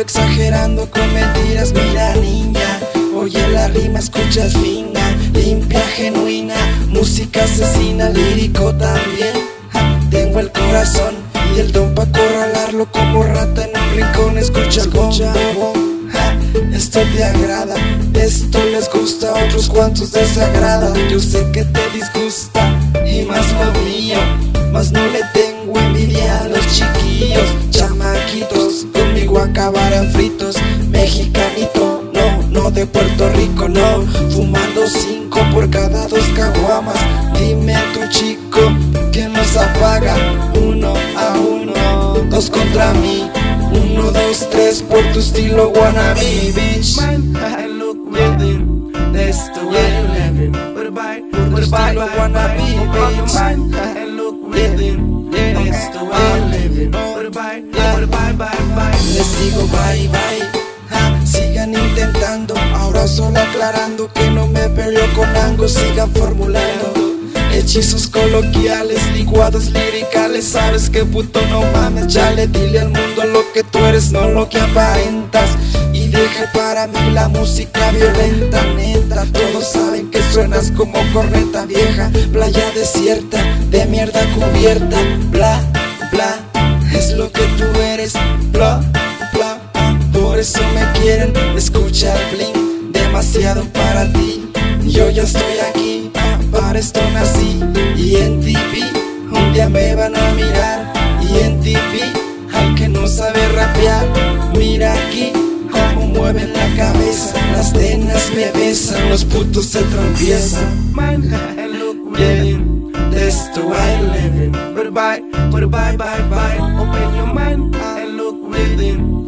exagerando con mentiras. Mira, niña, oye la rima, escuchas fina, limpia, genuina. Música asesina, lírico también. Tengo el corazón y el don pa' acorralarlo como rata en un rincón. Escucha, escucha. Esto te agrada, esto les gusta, a otros cuantos desagrada. Yo sé que te disgusta y más lo mío, más no le tengo envidia a los chiquillos, acabarán fritos, mexicanito, no, no de Puerto Rico, no, fumando cinco por cada dos caguamas. Dime a tu chico que nos apaga, uno a uno, dos contra mí. Uno, dos, tres, por tu estilo wannabe, bitch and look within. That's the way you're living. Wannabe, bitch. mind and look within. That's the way living. Digo bye bye, sigan intentando, ahora solo aclarando que no me peleo con Ango, sigan formulando hechizos coloquiales, licuados liricales, sabes que puto no mames, chale, dile al mundo lo que tú eres, no lo que aparentas. Y deje para mí la música violenta, neta. Todos saben que suenas como corneta vieja, playa desierta, de mierda cubierta, bla, bla. Es lo que tú eres, escuchar demasiado para ti. Yo ya estoy aquí, para esto nací. Y en TV, un día me van a mirar. Y en TV, al que no sabe rapear, mira aquí cómo mueven la cabeza. Las tenas me besan, los putos se look within. That's the way living. But bye, but bye, bye, bye. Open your mind and look within.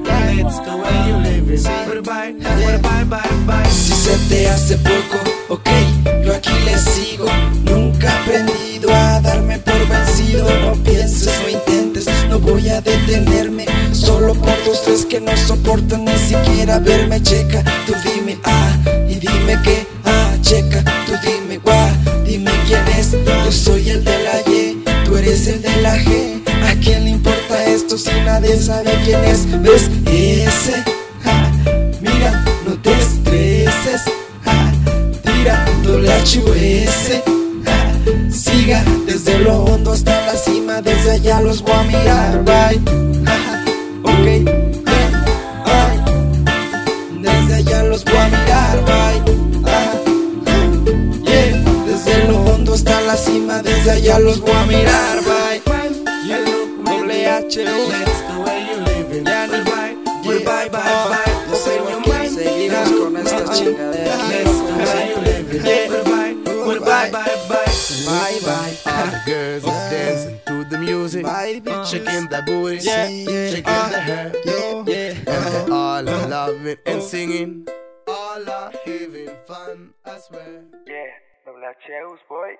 Si se te hace poco, ok, yo aquí le sigo. Nunca he aprendido a darme por vencido. No pienses, no intentes, no voy a detenerme. Solo por dos, tres que no soportan ni siquiera verme. Checa, tú dime ah, y dime que ah, checa, tú dime guau, dime quién es. Yo soy el de la Y, tú eres el de la G. ¿A quién le importa esto si nadie sabe quién es? ¿Ves? Ese, mira, no te estreses, tira WHS, ja, siga desde lo hondo hasta la cima, desde allá los voy a mirar, ja, ok, desde allá los voy a mirar, yeah, desde lo hondo hasta la cima, desde allá los voy a mirar, and con look esta within. chingadera. That's the way you're living. But bye, but bye, bye, bye. Bye bye. All the girls are dancing to the music, Bye, bitches. shaking the booty, Yeah, yeah. shaking the hair, Yeah, yeah. and they all are loving and singing. All are having fun, I swear. Yeah, WHU's boy.